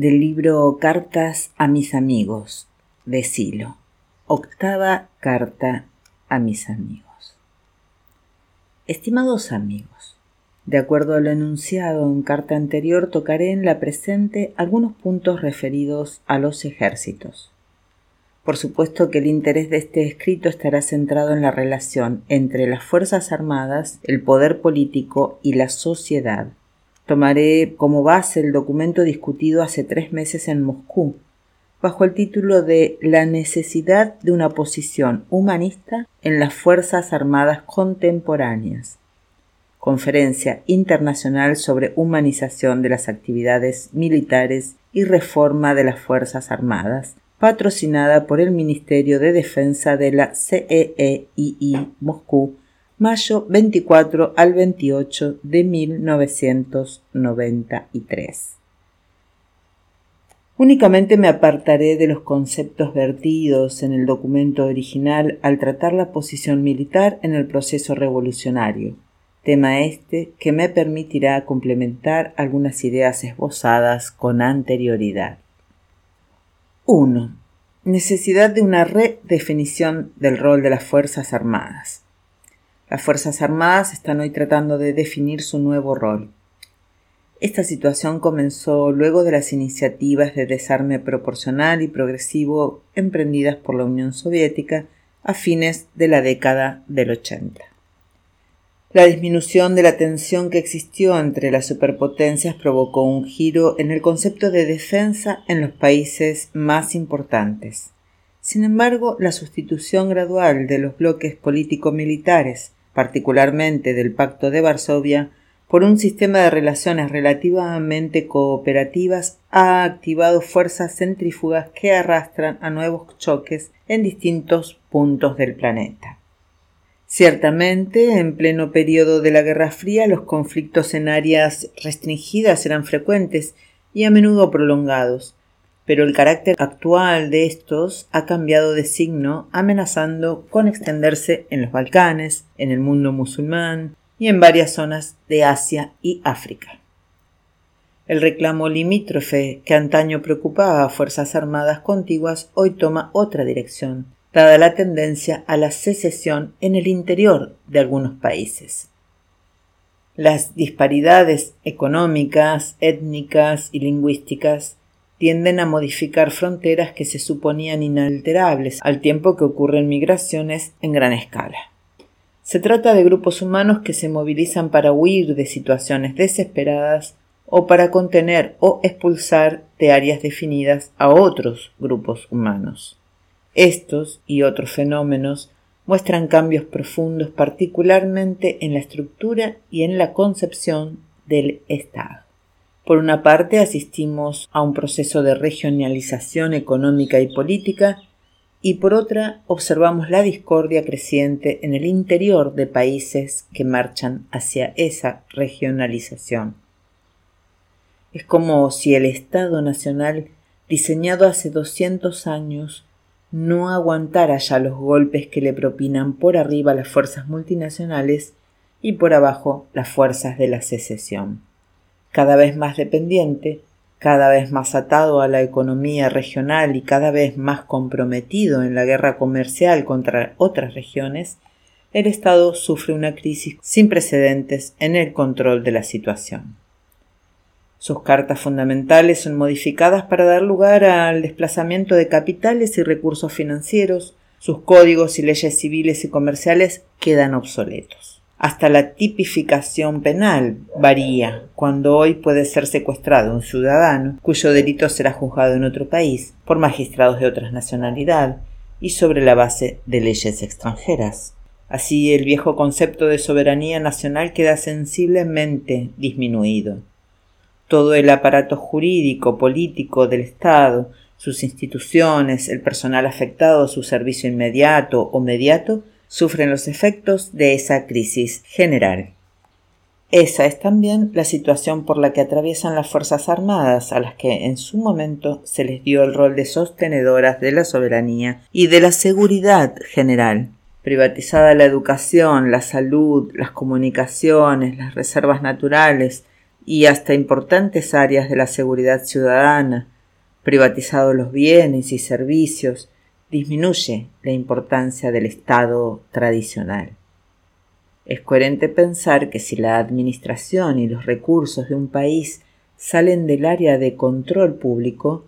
del libro Cartas a mis amigos de Silo. Octava carta a mis amigos. Estimados amigos, de acuerdo a lo enunciado en carta anterior, tocaré en la presente algunos puntos referidos a los ejércitos. Por supuesto que el interés de este escrito estará centrado en la relación entre las Fuerzas Armadas, el poder político y la sociedad, Tomaré como base el documento discutido hace tres meses en Moscú, bajo el título de La necesidad de una posición humanista en las Fuerzas Armadas Contemporáneas. Conferencia Internacional sobre Humanización de las Actividades Militares y Reforma de las Fuerzas Armadas, patrocinada por el Ministerio de Defensa de la CEEII Moscú mayo 24 al 28 de 1993. Únicamente me apartaré de los conceptos vertidos en el documento original al tratar la posición militar en el proceso revolucionario, tema este que me permitirá complementar algunas ideas esbozadas con anterioridad. 1. Necesidad de una redefinición del rol de las Fuerzas Armadas. Las Fuerzas Armadas están hoy tratando de definir su nuevo rol. Esta situación comenzó luego de las iniciativas de desarme proporcional y progresivo emprendidas por la Unión Soviética a fines de la década del 80. La disminución de la tensión que existió entre las superpotencias provocó un giro en el concepto de defensa en los países más importantes. Sin embargo, la sustitución gradual de los bloques político-militares particularmente del Pacto de Varsovia, por un sistema de relaciones relativamente cooperativas, ha activado fuerzas centrífugas que arrastran a nuevos choques en distintos puntos del planeta. Ciertamente, en pleno periodo de la Guerra Fría, los conflictos en áreas restringidas eran frecuentes y a menudo prolongados, pero el carácter actual de estos ha cambiado de signo, amenazando con extenderse en los Balcanes, en el mundo musulmán y en varias zonas de Asia y África. El reclamo limítrofe que antaño preocupaba a Fuerzas Armadas contiguas hoy toma otra dirección, dada la tendencia a la secesión en el interior de algunos países. Las disparidades económicas, étnicas y lingüísticas tienden a modificar fronteras que se suponían inalterables, al tiempo que ocurren migraciones en gran escala. Se trata de grupos humanos que se movilizan para huir de situaciones desesperadas o para contener o expulsar de áreas definidas a otros grupos humanos. Estos y otros fenómenos muestran cambios profundos particularmente en la estructura y en la concepción del Estado. Por una parte, asistimos a un proceso de regionalización económica y política y por otra, observamos la discordia creciente en el interior de países que marchan hacia esa regionalización. Es como si el Estado Nacional, diseñado hace 200 años, no aguantara ya los golpes que le propinan por arriba las fuerzas multinacionales y por abajo las fuerzas de la secesión cada vez más dependiente, cada vez más atado a la economía regional y cada vez más comprometido en la guerra comercial contra otras regiones, el Estado sufre una crisis sin precedentes en el control de la situación. Sus cartas fundamentales son modificadas para dar lugar al desplazamiento de capitales y recursos financieros, sus códigos y leyes civiles y comerciales quedan obsoletos. Hasta la tipificación penal varía, cuando hoy puede ser secuestrado un ciudadano cuyo delito será juzgado en otro país por magistrados de otra nacionalidad y sobre la base de leyes extranjeras. Así el viejo concepto de soberanía nacional queda sensiblemente disminuido. Todo el aparato jurídico, político del Estado, sus instituciones, el personal afectado a su servicio inmediato o mediato sufren los efectos de esa crisis general. Esa es también la situación por la que atraviesan las Fuerzas Armadas, a las que en su momento se les dio el rol de sostenedoras de la soberanía y de la seguridad general. Privatizada la educación, la salud, las comunicaciones, las reservas naturales, y hasta importantes áreas de la seguridad ciudadana, privatizados los bienes y servicios, disminuye la importancia del Estado tradicional. Es coherente pensar que si la administración y los recursos de un país salen del área de control público,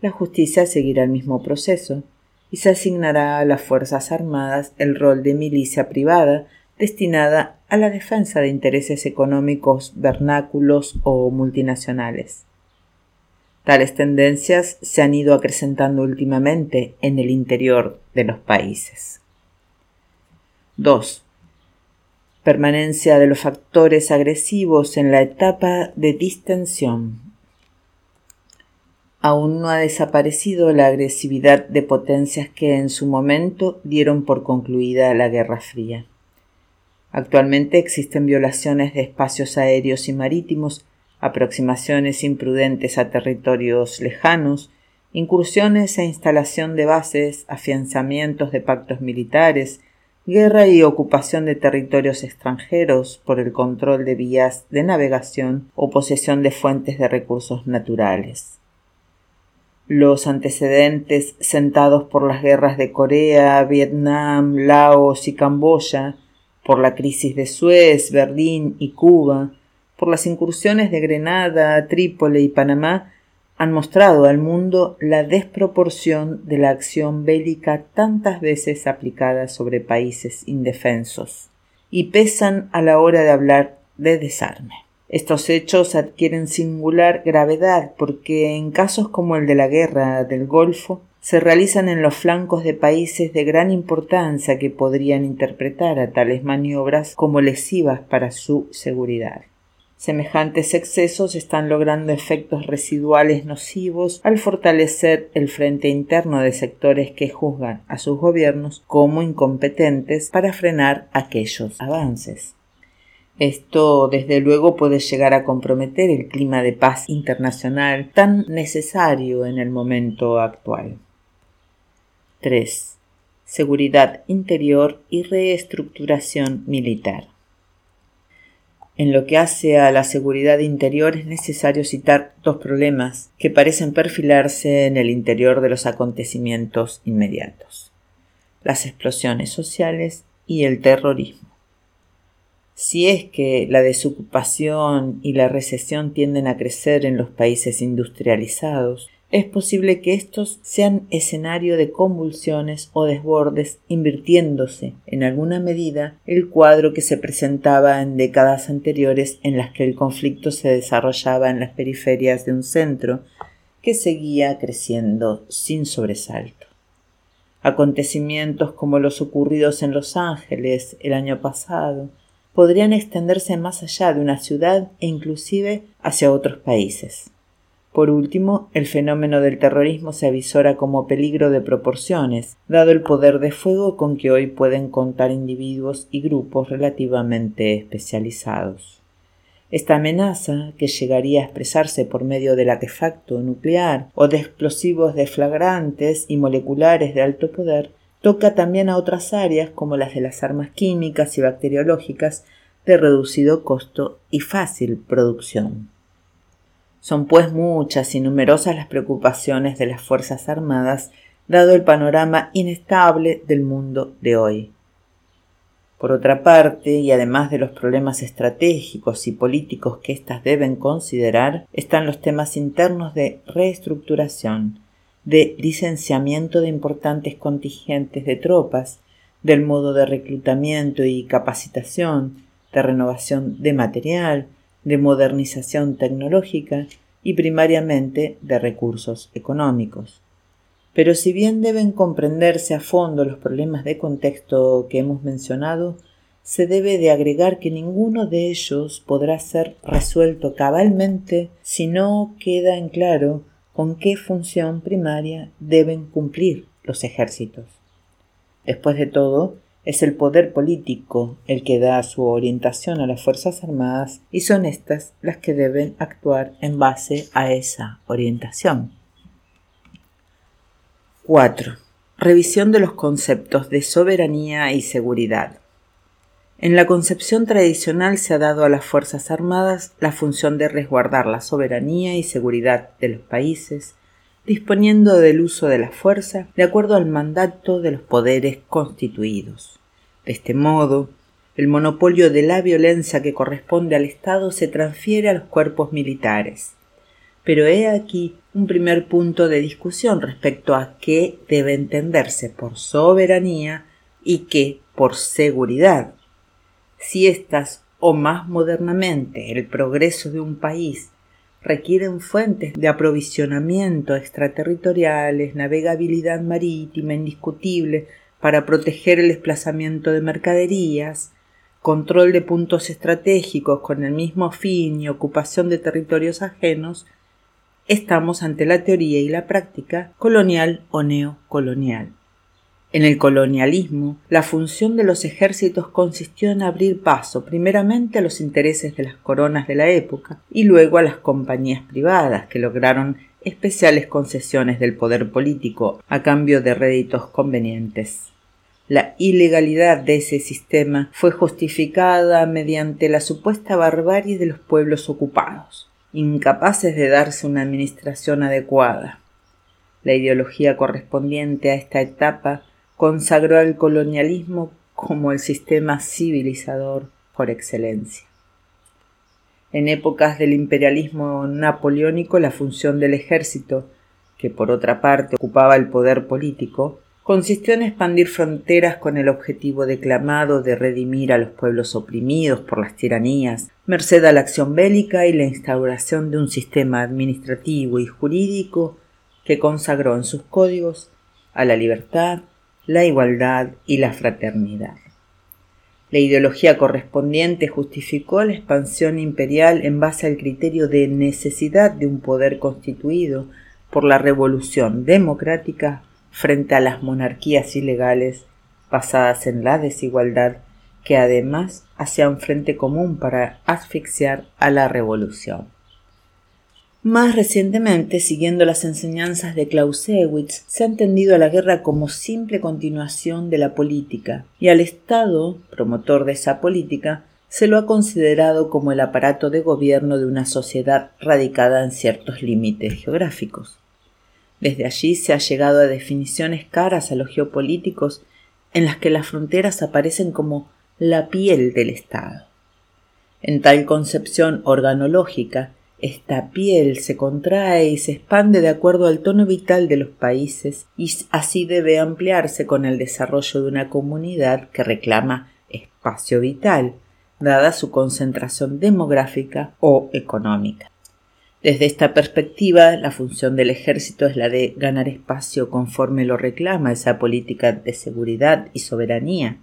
la justicia seguirá el mismo proceso y se asignará a las Fuerzas Armadas el rol de milicia privada destinada a la defensa de intereses económicos vernáculos o multinacionales. Tales tendencias se han ido acrecentando últimamente en el interior de los países. 2. Permanencia de los factores agresivos en la etapa de distensión. Aún no ha desaparecido la agresividad de potencias que en su momento dieron por concluida la Guerra Fría. Actualmente existen violaciones de espacios aéreos y marítimos aproximaciones imprudentes a territorios lejanos, incursiones e instalación de bases, afianzamientos de pactos militares, guerra y ocupación de territorios extranjeros por el control de vías de navegación o posesión de fuentes de recursos naturales. Los antecedentes sentados por las guerras de Corea, Vietnam, Laos y Camboya, por la crisis de Suez, Berlín y Cuba, por las incursiones de Grenada, Trípoli y Panamá han mostrado al mundo la desproporción de la acción bélica tantas veces aplicada sobre países indefensos y pesan a la hora de hablar de desarme. Estos hechos adquieren singular gravedad porque en casos como el de la guerra del Golfo se realizan en los flancos de países de gran importancia que podrían interpretar a tales maniobras como lesivas para su seguridad. Semejantes excesos están logrando efectos residuales nocivos al fortalecer el frente interno de sectores que juzgan a sus gobiernos como incompetentes para frenar aquellos avances. Esto, desde luego, puede llegar a comprometer el clima de paz internacional tan necesario en el momento actual. 3. Seguridad interior y reestructuración militar. En lo que hace a la seguridad interior es necesario citar dos problemas que parecen perfilarse en el interior de los acontecimientos inmediatos las explosiones sociales y el terrorismo. Si es que la desocupación y la recesión tienden a crecer en los países industrializados, es posible que estos sean escenario de convulsiones o desbordes, invirtiéndose en alguna medida el cuadro que se presentaba en décadas anteriores en las que el conflicto se desarrollaba en las periferias de un centro que seguía creciendo sin sobresalto. Acontecimientos como los ocurridos en Los Ángeles el año pasado podrían extenderse más allá de una ciudad e inclusive hacia otros países. Por último, el fenómeno del terrorismo se avisora como peligro de proporciones, dado el poder de fuego con que hoy pueden contar individuos y grupos relativamente especializados. Esta amenaza, que llegaría a expresarse por medio del artefacto nuclear o de explosivos deflagrantes y moleculares de alto poder, toca también a otras áreas como las de las armas químicas y bacteriológicas de reducido costo y fácil producción. Son pues muchas y numerosas las preocupaciones de las Fuerzas Armadas, dado el panorama inestable del mundo de hoy. Por otra parte, y además de los problemas estratégicos y políticos que éstas deben considerar, están los temas internos de reestructuración, de licenciamiento de importantes contingentes de tropas, del modo de reclutamiento y capacitación, de renovación de material, de modernización tecnológica y primariamente de recursos económicos. Pero si bien deben comprenderse a fondo los problemas de contexto que hemos mencionado, se debe de agregar que ninguno de ellos podrá ser resuelto cabalmente si no queda en claro con qué función primaria deben cumplir los ejércitos. Después de todo, es el poder político el que da su orientación a las Fuerzas Armadas y son éstas las que deben actuar en base a esa orientación. 4. Revisión de los conceptos de soberanía y seguridad. En la concepción tradicional se ha dado a las Fuerzas Armadas la función de resguardar la soberanía y seguridad de los países, disponiendo del uso de la fuerza de acuerdo al mandato de los poderes constituidos. De este modo, el monopolio de la violencia que corresponde al Estado se transfiere a los cuerpos militares. Pero he aquí un primer punto de discusión respecto a qué debe entenderse por soberanía y qué por seguridad. Si éstas, o más modernamente el progreso de un país, requieren fuentes de aprovisionamiento extraterritoriales, navegabilidad marítima indiscutible para proteger el desplazamiento de mercaderías, control de puntos estratégicos con el mismo fin y ocupación de territorios ajenos, estamos ante la teoría y la práctica colonial o neocolonial. En el colonialismo, la función de los ejércitos consistió en abrir paso primeramente a los intereses de las coronas de la época y luego a las compañías privadas que lograron especiales concesiones del poder político a cambio de réditos convenientes. La ilegalidad de ese sistema fue justificada mediante la supuesta barbarie de los pueblos ocupados incapaces de darse una administración adecuada. La ideología correspondiente a esta etapa consagró al colonialismo como el sistema civilizador por excelencia. En épocas del imperialismo napoleónico la función del ejército, que por otra parte ocupaba el poder político, consistió en expandir fronteras con el objetivo declamado de redimir a los pueblos oprimidos por las tiranías, merced a la acción bélica y la instauración de un sistema administrativo y jurídico que consagró en sus códigos a la libertad, la igualdad y la fraternidad. La ideología correspondiente justificó la expansión imperial en base al criterio de necesidad de un poder constituido por la revolución democrática frente a las monarquías ilegales basadas en la desigualdad que además hacían frente común para asfixiar a la revolución. Más recientemente, siguiendo las enseñanzas de Clausewitz, se ha entendido a la guerra como simple continuación de la política, y al Estado, promotor de esa política, se lo ha considerado como el aparato de gobierno de una sociedad radicada en ciertos límites geográficos. Desde allí se ha llegado a definiciones caras a los geopolíticos en las que las fronteras aparecen como la piel del Estado. En tal concepción organológica, esta piel se contrae y se expande de acuerdo al tono vital de los países y así debe ampliarse con el desarrollo de una comunidad que reclama espacio vital, dada su concentración demográfica o económica. Desde esta perspectiva, la función del ejército es la de ganar espacio conforme lo reclama esa política de seguridad y soberanía,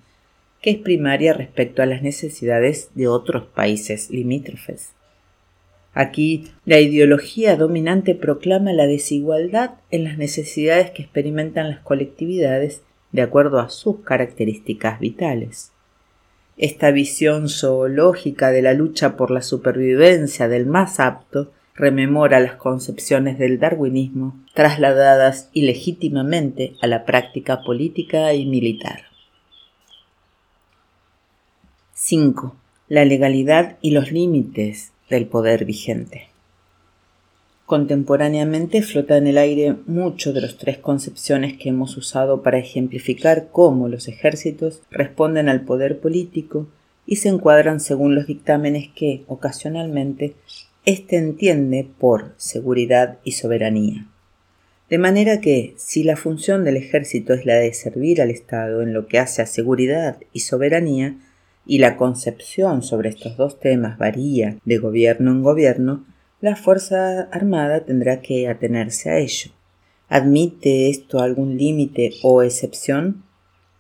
que es primaria respecto a las necesidades de otros países limítrofes. Aquí, la ideología dominante proclama la desigualdad en las necesidades que experimentan las colectividades de acuerdo a sus características vitales. Esta visión zoológica de la lucha por la supervivencia del más apto rememora las concepciones del darwinismo trasladadas ilegítimamente a la práctica política y militar. 5. La legalidad y los límites del poder vigente. Contemporáneamente flota en el aire mucho de las tres concepciones que hemos usado para ejemplificar cómo los ejércitos responden al poder político y se encuadran según los dictámenes que, ocasionalmente, éste entiende por seguridad y soberanía. De manera que, si la función del ejército es la de servir al Estado en lo que hace a seguridad y soberanía, y la concepción sobre estos dos temas varía de gobierno en gobierno, la Fuerza Armada tendrá que atenerse a ello. ¿Admite esto algún límite o excepción?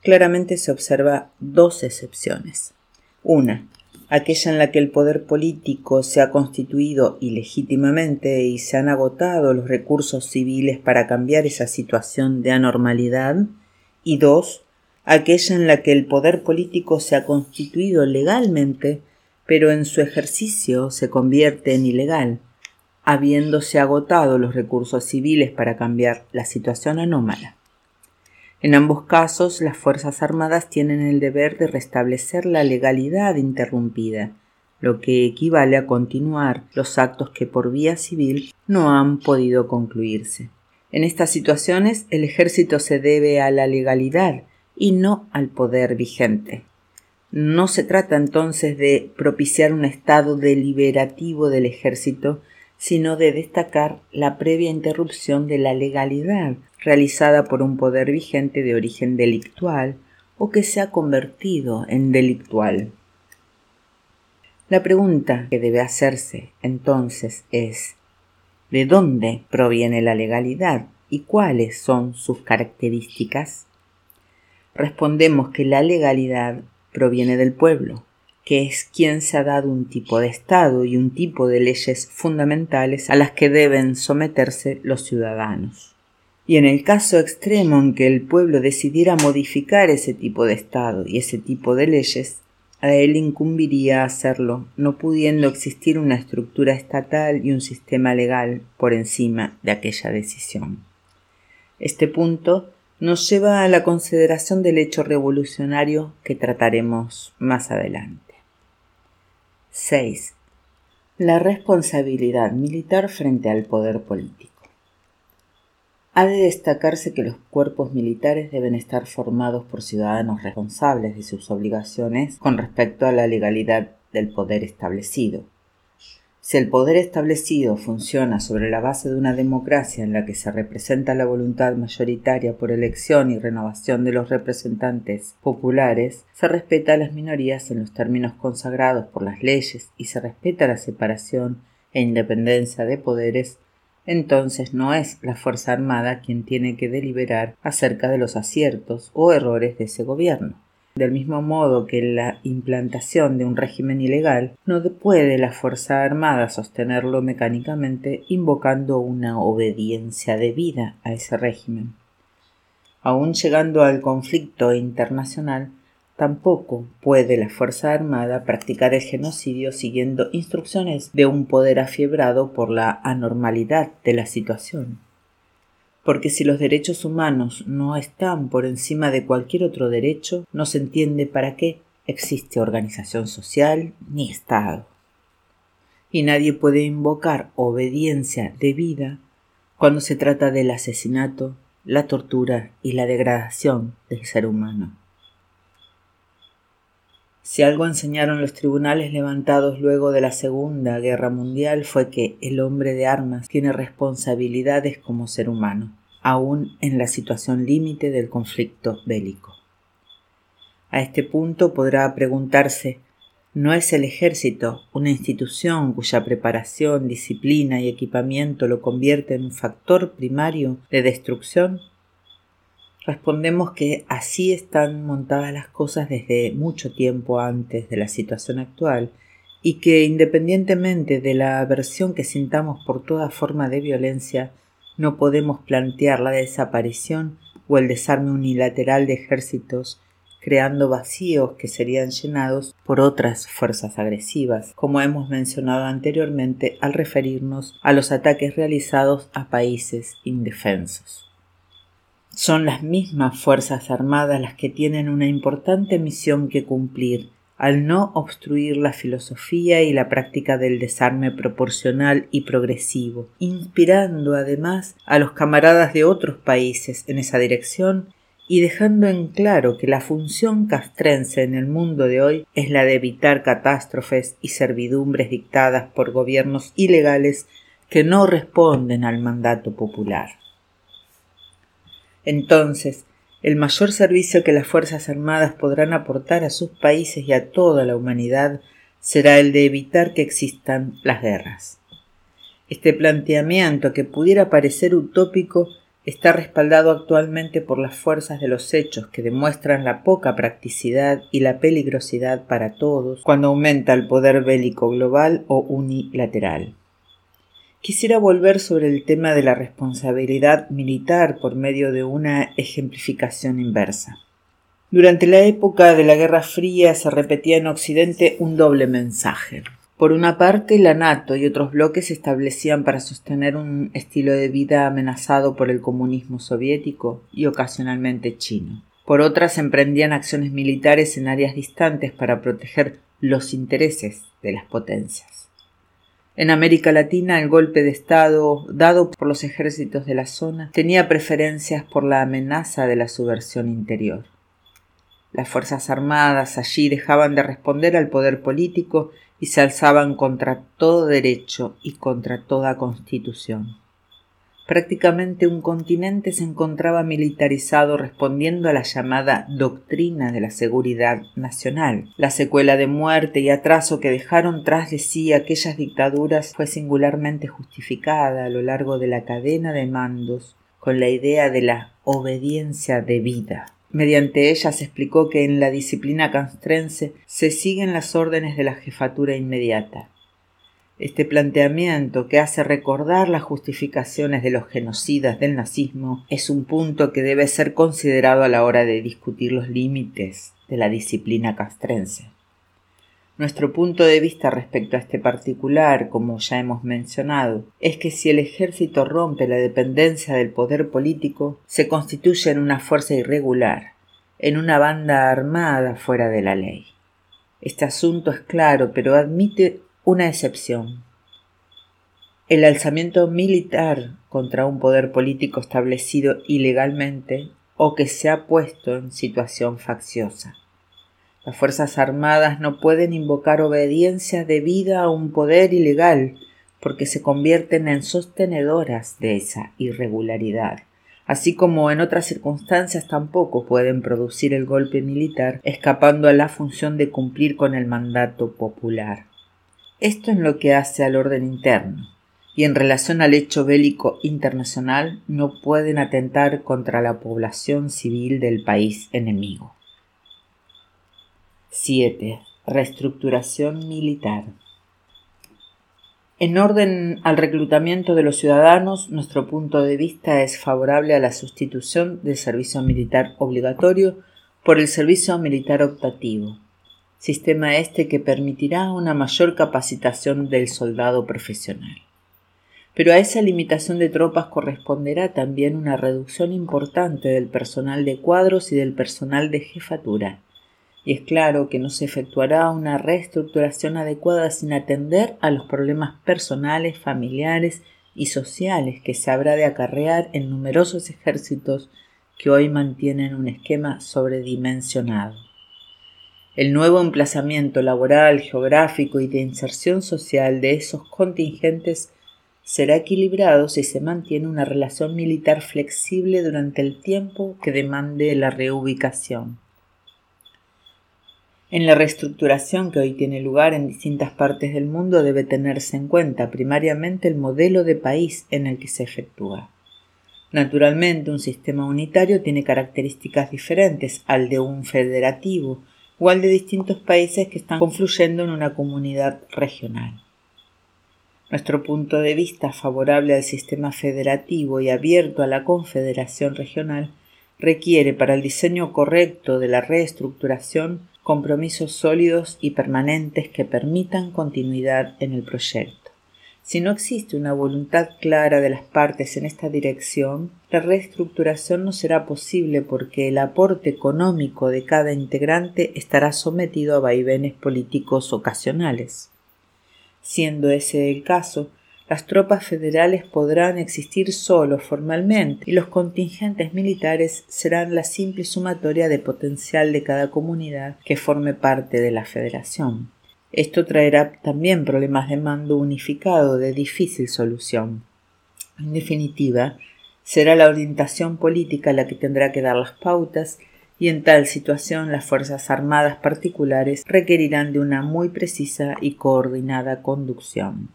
Claramente se observa dos excepciones. Una, aquella en la que el poder político se ha constituido ilegítimamente y se han agotado los recursos civiles para cambiar esa situación de anormalidad, y dos, aquella en la que el poder político se ha constituido legalmente, pero en su ejercicio se convierte en ilegal, habiéndose agotado los recursos civiles para cambiar la situación anómala. En ambos casos, las Fuerzas Armadas tienen el deber de restablecer la legalidad interrumpida, lo que equivale a continuar los actos que por vía civil no han podido concluirse. En estas situaciones el ejército se debe a la legalidad y no al poder vigente. No se trata entonces de propiciar un estado deliberativo del ejército, sino de destacar la previa interrupción de la legalidad realizada por un poder vigente de origen delictual o que se ha convertido en delictual. La pregunta que debe hacerse entonces es ¿de dónde proviene la legalidad y cuáles son sus características? Respondemos que la legalidad proviene del pueblo, que es quien se ha dado un tipo de Estado y un tipo de leyes fundamentales a las que deben someterse los ciudadanos. Y en el caso extremo en que el pueblo decidiera modificar ese tipo de Estado y ese tipo de leyes, a él incumbiría hacerlo, no pudiendo existir una estructura estatal y un sistema legal por encima de aquella decisión. Este punto nos lleva a la consideración del hecho revolucionario que trataremos más adelante. 6. La responsabilidad militar frente al poder político. Ha de destacarse que los cuerpos militares deben estar formados por ciudadanos responsables de sus obligaciones con respecto a la legalidad del poder establecido. Si el poder establecido funciona sobre la base de una democracia en la que se representa la voluntad mayoritaria por elección y renovación de los representantes populares, se respeta a las minorías en los términos consagrados por las leyes y se respeta la separación e independencia de poderes entonces no es la Fuerza Armada quien tiene que deliberar acerca de los aciertos o errores de ese gobierno. Del mismo modo que la implantación de un régimen ilegal, no puede la Fuerza Armada sostenerlo mecánicamente invocando una obediencia debida a ese régimen. Aun llegando al conflicto internacional, Tampoco puede la Fuerza Armada practicar el genocidio siguiendo instrucciones de un poder afiebrado por la anormalidad de la situación. Porque si los derechos humanos no están por encima de cualquier otro derecho, no se entiende para qué existe organización social ni Estado. Y nadie puede invocar obediencia debida cuando se trata del asesinato, la tortura y la degradación del ser humano. Si algo enseñaron los tribunales levantados luego de la Segunda Guerra Mundial fue que el hombre de armas tiene responsabilidades como ser humano, aun en la situación límite del conflicto bélico. A este punto podrá preguntarse ¿No es el ejército una institución cuya preparación, disciplina y equipamiento lo convierte en un factor primario de destrucción? respondemos que así están montadas las cosas desde mucho tiempo antes de la situación actual y que independientemente de la aversión que sintamos por toda forma de violencia, no podemos plantear la desaparición o el desarme unilateral de ejércitos creando vacíos que serían llenados por otras fuerzas agresivas, como hemos mencionado anteriormente al referirnos a los ataques realizados a países indefensos. Son las mismas Fuerzas Armadas las que tienen una importante misión que cumplir al no obstruir la filosofía y la práctica del desarme proporcional y progresivo, inspirando además a los camaradas de otros países en esa dirección y dejando en claro que la función castrense en el mundo de hoy es la de evitar catástrofes y servidumbres dictadas por gobiernos ilegales que no responden al mandato popular. Entonces, el mayor servicio que las Fuerzas Armadas podrán aportar a sus países y a toda la humanidad será el de evitar que existan las guerras. Este planteamiento, que pudiera parecer utópico, está respaldado actualmente por las fuerzas de los hechos que demuestran la poca practicidad y la peligrosidad para todos cuando aumenta el poder bélico global o unilateral. Quisiera volver sobre el tema de la responsabilidad militar por medio de una ejemplificación inversa. Durante la época de la Guerra Fría se repetía en Occidente un doble mensaje. Por una parte, la NATO y otros bloques se establecían para sostener un estilo de vida amenazado por el comunismo soviético y ocasionalmente chino. Por otra, se emprendían acciones militares en áreas distantes para proteger los intereses de las potencias. En América Latina, el golpe de Estado dado por los ejércitos de la zona tenía preferencias por la amenaza de la subversión interior. Las Fuerzas Armadas allí dejaban de responder al poder político y se alzaban contra todo derecho y contra toda constitución. Prácticamente un continente se encontraba militarizado respondiendo a la llamada doctrina de la seguridad nacional. La secuela de muerte y atraso que dejaron tras de sí aquellas dictaduras fue singularmente justificada a lo largo de la cadena de mandos con la idea de la obediencia debida. Mediante ella se explicó que en la disciplina castrense se siguen las órdenes de la jefatura inmediata. Este planteamiento, que hace recordar las justificaciones de los genocidas del nazismo, es un punto que debe ser considerado a la hora de discutir los límites de la disciplina castrense. Nuestro punto de vista respecto a este particular, como ya hemos mencionado, es que si el ejército rompe la dependencia del poder político, se constituye en una fuerza irregular, en una banda armada fuera de la ley. Este asunto es claro, pero admite una excepción. El alzamiento militar contra un poder político establecido ilegalmente o que se ha puesto en situación facciosa. Las Fuerzas Armadas no pueden invocar obediencia debida a un poder ilegal, porque se convierten en sostenedoras de esa irregularidad, así como en otras circunstancias tampoco pueden producir el golpe militar escapando a la función de cumplir con el mandato popular. Esto es lo que hace al orden interno, y en relación al hecho bélico internacional no pueden atentar contra la población civil del país enemigo. 7. Reestructuración militar. En orden al reclutamiento de los ciudadanos, nuestro punto de vista es favorable a la sustitución del servicio militar obligatorio por el servicio militar optativo, sistema este que permitirá una mayor capacitación del soldado profesional. Pero a esa limitación de tropas corresponderá también una reducción importante del personal de cuadros y del personal de jefatura y es claro que no se efectuará una reestructuración adecuada sin atender a los problemas personales, familiares y sociales que se habrá de acarrear en numerosos ejércitos que hoy mantienen un esquema sobredimensionado. El nuevo emplazamiento laboral, geográfico y de inserción social de esos contingentes será equilibrado si se mantiene una relación militar flexible durante el tiempo que demande la reubicación. En la reestructuración que hoy tiene lugar en distintas partes del mundo debe tenerse en cuenta primariamente el modelo de país en el que se efectúa. Naturalmente, un sistema unitario tiene características diferentes al de un federativo o de distintos países que están confluyendo en una comunidad regional. Nuestro punto de vista favorable al sistema federativo y abierto a la confederación regional requiere para el diseño correcto de la reestructuración compromisos sólidos y permanentes que permitan continuidad en el proyecto. Si no existe una voluntad clara de las partes en esta dirección, la reestructuración no será posible porque el aporte económico de cada integrante estará sometido a vaivenes políticos ocasionales. Siendo ese el caso, las tropas federales podrán existir solo formalmente y los contingentes militares serán la simple sumatoria de potencial de cada comunidad que forme parte de la federación. Esto traerá también problemas de mando unificado de difícil solución. En definitiva, será la orientación política la que tendrá que dar las pautas y en tal situación las Fuerzas Armadas particulares requerirán de una muy precisa y coordinada conducción.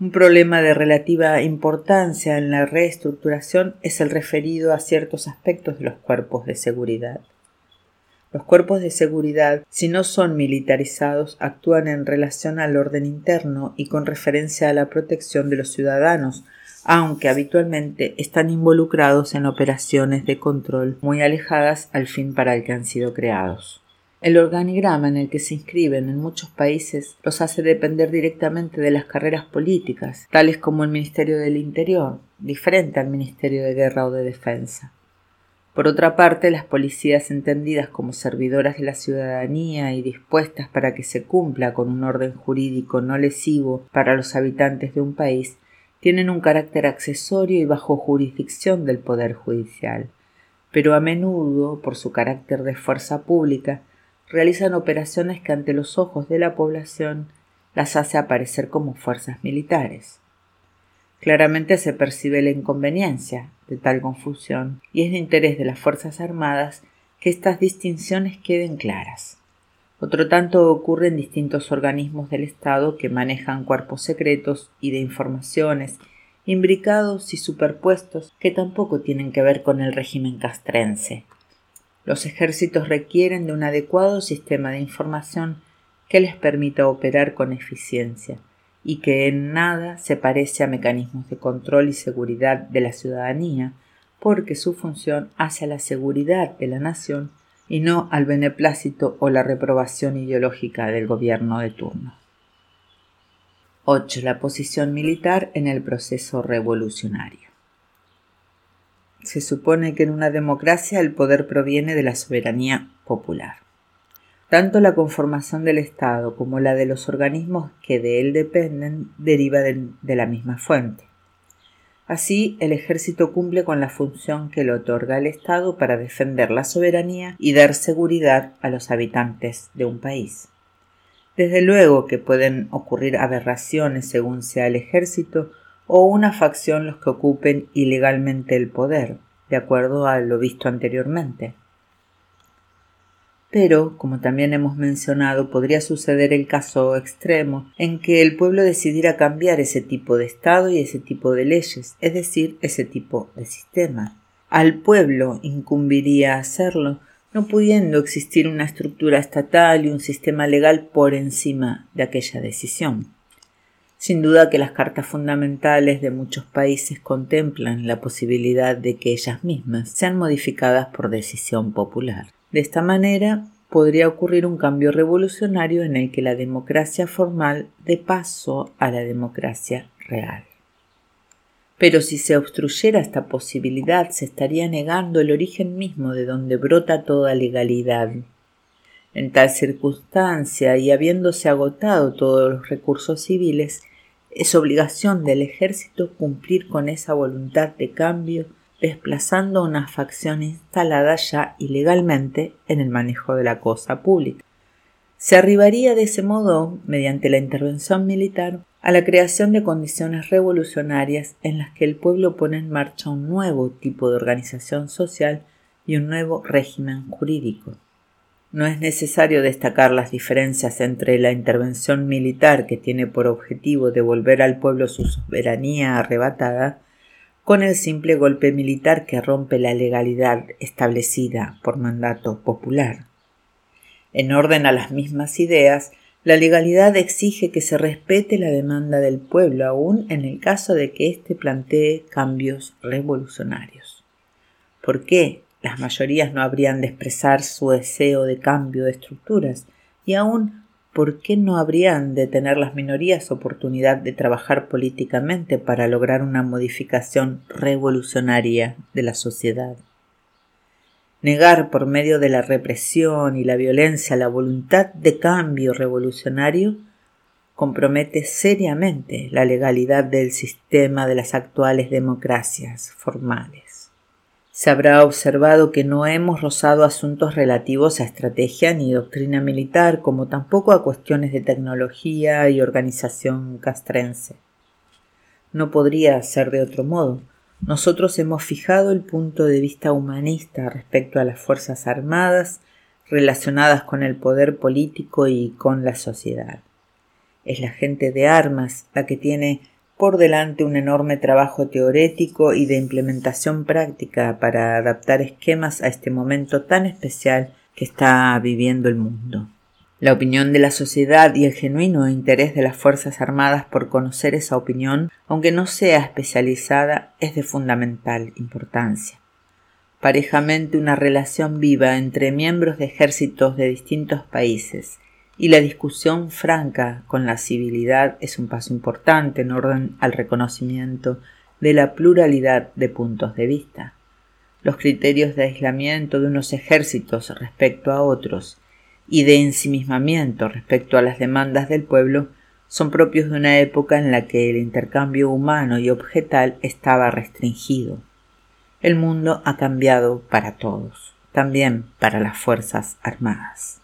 Un problema de relativa importancia en la reestructuración es el referido a ciertos aspectos de los cuerpos de seguridad. Los cuerpos de seguridad, si no son militarizados, actúan en relación al orden interno y con referencia a la protección de los ciudadanos, aunque habitualmente están involucrados en operaciones de control muy alejadas al fin para el que han sido creados. El organigrama en el que se inscriben en muchos países los hace depender directamente de las carreras políticas, tales como el Ministerio del Interior, diferente al Ministerio de Guerra o de Defensa. Por otra parte, las policías entendidas como servidoras de la ciudadanía y dispuestas para que se cumpla con un orden jurídico no lesivo para los habitantes de un país, tienen un carácter accesorio y bajo jurisdicción del Poder Judicial, pero a menudo, por su carácter de fuerza pública, realizan operaciones que ante los ojos de la población las hace aparecer como fuerzas militares. Claramente se percibe la inconveniencia de tal confusión y es de interés de las Fuerzas Armadas que estas distinciones queden claras. Otro tanto ocurre en distintos organismos del Estado que manejan cuerpos secretos y de informaciones, imbricados y superpuestos que tampoco tienen que ver con el régimen castrense, los ejércitos requieren de un adecuado sistema de información que les permita operar con eficiencia y que en nada se parece a mecanismos de control y seguridad de la ciudadanía, porque su función hace a la seguridad de la nación y no al beneplácito o la reprobación ideológica del gobierno de turno. 8. La posición militar en el proceso revolucionario. Se supone que en una democracia el poder proviene de la soberanía popular. Tanto la conformación del Estado como la de los organismos que de él dependen deriva de, la misma fuente. Así, el ejército cumple con la función que le otorga el Estado para defender la soberanía y dar seguridad a los habitantes de un país. Desde luego que pueden ocurrir aberraciones según sea el ejército o una facción los que ocupen ilegalmente el poder, de acuerdo a lo visto anteriormente. Pero, como también hemos mencionado, podría suceder el caso extremo en que el pueblo decidiera cambiar ese tipo de Estado y ese tipo de leyes, es decir, ese tipo de sistema. Al pueblo incumbiría hacerlo, no pudiendo existir una estructura estatal y un sistema legal por encima de aquella decisión. Sin duda que las cartas fundamentales de muchos países contemplan la posibilidad de que ellas mismas sean modificadas por decisión popular. De esta manera, podría ocurrir un cambio revolucionario en el que la democracia formal dé paso a la democracia real. Pero si se obstruyera esta posibilidad, se estaría negando el origen mismo de donde brota toda legalidad. En tal circunstancia, y habiéndose agotado todos los recursos civiles, es obligación del ejército cumplir con esa voluntad de cambio, desplazando una facción instalada ya ilegalmente en el manejo de la cosa pública. Se arribaría de ese modo, mediante la intervención militar, a la creación de condiciones revolucionarias en las que el pueblo pone en marcha un nuevo tipo de organización social y un nuevo régimen jurídico. No es necesario destacar las diferencias entre la intervención militar que tiene por objetivo devolver al pueblo su soberanía arrebatada con el simple golpe militar que rompe la legalidad establecida por mandato popular. En orden a las mismas ideas, la legalidad exige que se respete la demanda del pueblo, aun en el caso de que éste plantee cambios revolucionarios. ¿Por qué? Las mayorías no habrían de expresar su deseo de cambio de estructuras y aún ¿por qué no habrían de tener las minorías oportunidad de trabajar políticamente para lograr una modificación revolucionaria de la sociedad? Negar por medio de la represión y la violencia la voluntad de cambio revolucionario compromete seriamente la legalidad del sistema de las actuales democracias formales se habrá observado que no hemos rozado asuntos relativos a estrategia ni doctrina militar, como tampoco a cuestiones de tecnología y organización castrense. No podría ser de otro modo. Nosotros hemos fijado el punto de vista humanista respecto a las Fuerzas Armadas relacionadas con el poder político y con la sociedad. Es la gente de armas la que tiene por delante un enorme trabajo teorético y de implementación práctica para adaptar esquemas a este momento tan especial que está viviendo el mundo. La opinión de la sociedad y el genuino interés de las Fuerzas Armadas por conocer esa opinión, aunque no sea especializada, es de fundamental importancia. parejamente una relación viva entre miembros de ejércitos de distintos países, y la discusión franca con la civilidad es un paso importante en orden al reconocimiento de la pluralidad de puntos de vista. Los criterios de aislamiento de unos ejércitos respecto a otros y de ensimismamiento respecto a las demandas del pueblo son propios de una época en la que el intercambio humano y objetal estaba restringido. El mundo ha cambiado para todos, también para las Fuerzas Armadas.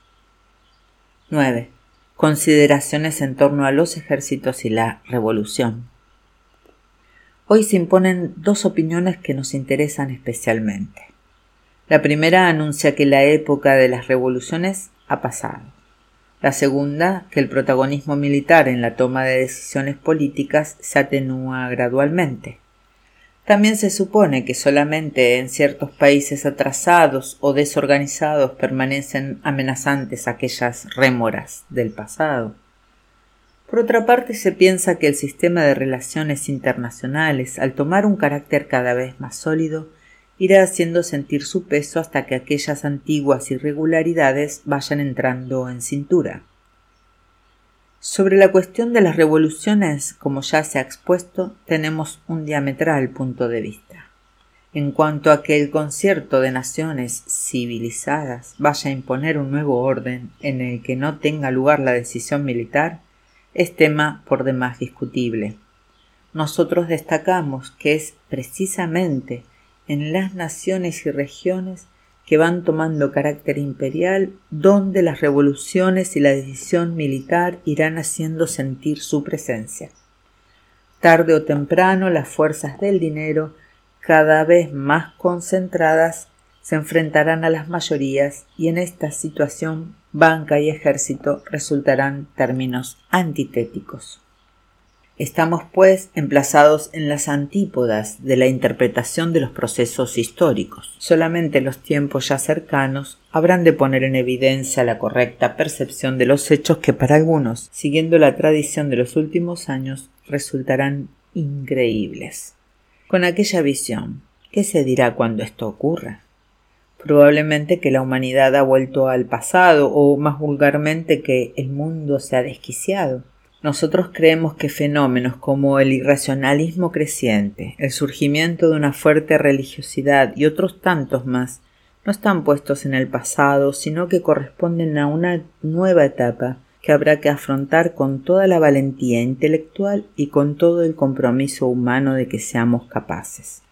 9. Consideraciones en torno a los ejércitos y la revolución. Hoy se imponen dos opiniones que nos interesan especialmente. La primera anuncia que la época de las revoluciones ha pasado. La segunda, que el protagonismo militar en la toma de decisiones políticas se atenúa gradualmente. También se supone que solamente en ciertos países atrasados o desorganizados permanecen amenazantes aquellas rémoras del pasado. Por otra parte, se piensa que el sistema de relaciones internacionales, al tomar un carácter cada vez más sólido, irá haciendo sentir su peso hasta que aquellas antiguas irregularidades vayan entrando en cintura. Sobre la cuestión de las revoluciones, como ya se ha expuesto, tenemos un diametral punto de vista. En cuanto a que el concierto de naciones civilizadas vaya a imponer un nuevo orden en el que no tenga lugar la decisión militar, es tema por demás discutible. Nosotros destacamos que es precisamente en las naciones y regiones que van tomando carácter imperial, donde las revoluciones y la decisión militar irán haciendo sentir su presencia. Tarde o temprano las fuerzas del dinero, cada vez más concentradas, se enfrentarán a las mayorías y en esta situación banca y ejército resultarán términos antitéticos. Estamos, pues, emplazados en las antípodas de la interpretación de los procesos históricos. Solamente los tiempos ya cercanos habrán de poner en evidencia la correcta percepción de los hechos que para algunos, siguiendo la tradición de los últimos años, resultarán increíbles. Con aquella visión, ¿qué se dirá cuando esto ocurra? Probablemente que la humanidad ha vuelto al pasado o más vulgarmente que el mundo se ha desquiciado nosotros creemos que fenómenos como el irracionalismo creciente, el surgimiento de una fuerte religiosidad y otros tantos más no están puestos en el pasado, sino que corresponden a una nueva etapa que habrá que afrontar con toda la valentía intelectual y con todo el compromiso humano de que seamos capaces.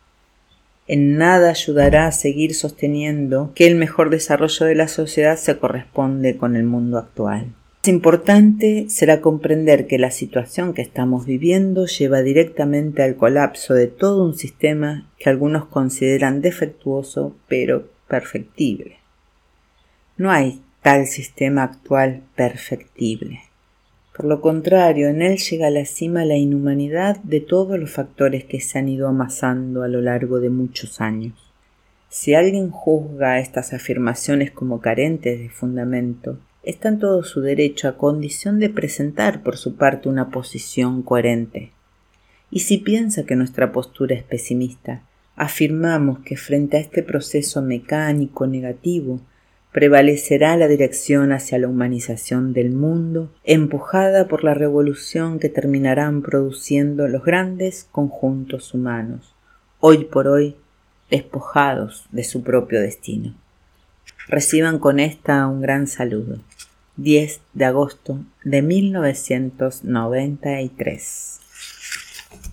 En nada ayudará a seguir sosteniendo que el mejor desarrollo de la sociedad se corresponde con el mundo actual importante será comprender que la situación que estamos viviendo lleva directamente al colapso de todo un sistema que algunos consideran defectuoso pero perfectible. No hay tal sistema actual perfectible. Por lo contrario, en él llega a la cima la inhumanidad de todos los factores que se han ido amasando a lo largo de muchos años. Si alguien juzga estas afirmaciones como carentes de fundamento, está en todo su derecho a condición de presentar por su parte una posición coherente. Y si piensa que nuestra postura es pesimista, afirmamos que frente a este proceso mecánico negativo prevalecerá la dirección hacia la humanización del mundo, empujada por la revolución que terminarán produciendo los grandes conjuntos humanos, hoy por hoy despojados de su propio destino. Reciban con esta un gran saludo. 10 de agosto de 1993.